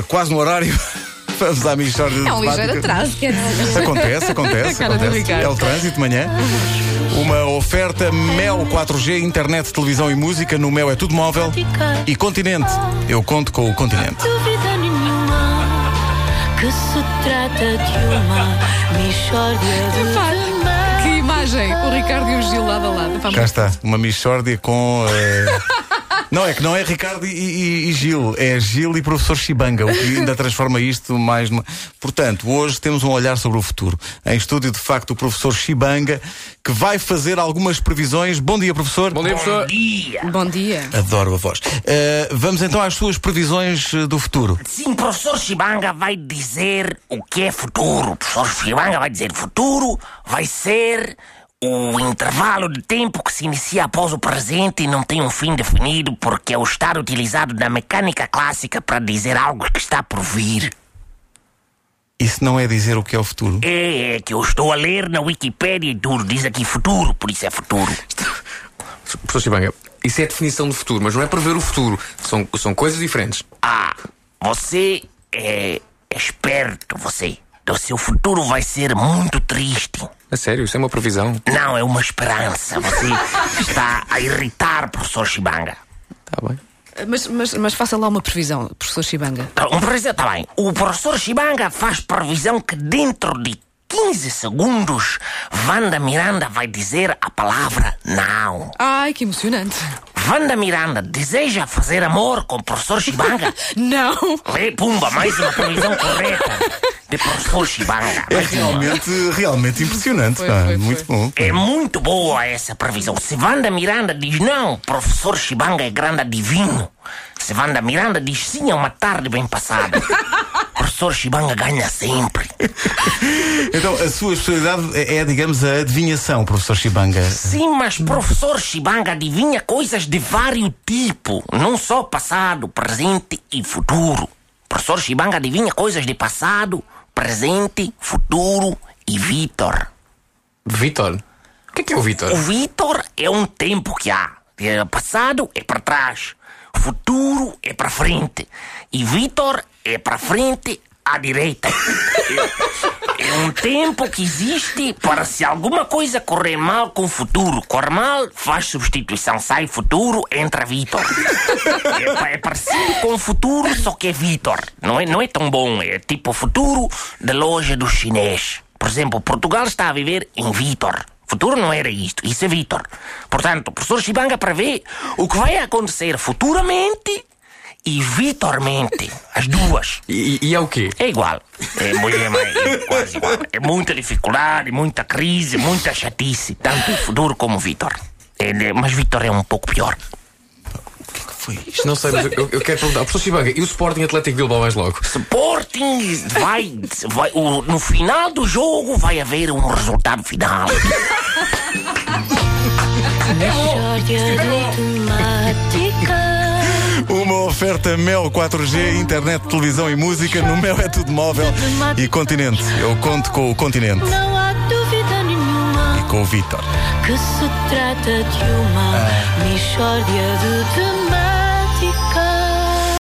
Uh, quase no horário. Vamos à Michórdia É um ligeiro atraso, quer dizer. Acontece, acontece. A cara do acontece. Ricardo. É o trânsito de manhã. Uma oferta Mel 4G, internet, televisão e música. No Mel é tudo móvel. E Continente. Eu conto com o Continente. dúvida nenhuma que se trata de uma Michórdia de. Que imagem, o Ricardo e o Gil lado a lado. Cá está, uma Michórdia com. eh, Não, é que não é Ricardo e, e- e Gil, é Gil e professor Chibanga, o que ainda transforma isto mais numa. Portanto, hoje temos um olhar sobre o futuro. Em estúdio, de facto, o professor Chibanga, que vai fazer algumas previsões. Bom dia, professor. Bom dia, professor. Bom dia. Adoro a voz. Eh, vamos então às suas previsões eh, do futuro. Sim, o professor Chibanga vai dizer o que é futuro. O professor Chibanga vai dizer futuro vai ser o intervalo de tempo que se inicia após o presente e não tem um fim definido porque é o estar utilizado na mecânica clássica para dizer algo que está por vir. Isso não é dizer o que é o futuro. É, é que eu estou a ler na Wikipédia e tudo diz aqui futuro, por isso é futuro. Professor Chibanga, isso é a definição de futuro, mas não é prever o futuro. São, são coisas diferentes. Ah, você é esperto, você. O seu futuro vai ser muito triste. A sério, isso é uma previsão. Não, é uma esperança. Você está a irritar, professor Chibanga. Está bem. Mas, mas, mas faça lá uma previsão, professor Chibanga. Tá, Um previsão, tá bem. O professor Chibanga faz previsão que dentro de 15 segundos, Wanda Miranda vai dizer a palavra não. Ai, que emocionante. Wanda Miranda deseja fazer amor com o professor Chibanga? Não. E pumba, mais uma previsão correta de professor Chibanga. É realmente, realmente impressionante. Foi, foi. Muito bom. É muito boa essa previsão. Se Wanda Miranda diz não, professor Chibanga é grande adivinho. Se Wanda Miranda diz sim, é uma tarde bem passada. professor Chibanga ganha sempre. Então, a sua especialidade é, é, digamos, a adivinhação, professor Chibanga. Sim, mas professor Chibanga adivinha coisas de vários tipos, não só passado, presente e futuro. Professor Chibanga adivinha coisas de passado, presente, futuro e Vitor. Vitor. O que é que é o Vitor? O Vitor é um tempo que há. É Passado é para trás, futuro é para frente e Vitor é para frente à direita. É, um tempo que existe para se alguma coisa correr mal com o futuro. Corre mal, faz substituição, sai futuro, entra Vitor. É, é parecido com o futuro, só que é Vitor. Não é, não é tão bom. É tipo o futuro da loja do chinês. Por exemplo, Portugal está a viver em Vitor. Futuro não era isto, isso é Vitor. Portanto, o professor Chibanga prevê o que vai acontecer futuramente e vitormente. As duas. E, e é o quê? É igual. É, muito, é, é quase igual. É muita dificuldade, muita crise, muita chatice. Tanto o futuro como o Vitor. É, mas Vitor é um pouco pior. Foi isto. Não sei, mas eu, eu quero perguntar. Professor Chibanga, e o Sporting Atlético Bilbao mais logo? Sporting vai. vai o- no final do jogo vai haver um resultado final. Uma oferta Mel 4G, internet, televisão e música. No Mel é tudo móvel. E Continente. Eu conto com o Continente. Não há dúvida nenhuma E com o Vitor. que se trata de uma Michórdia de temáticas.